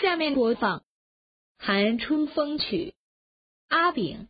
下面播放《寒春风曲》，阿炳。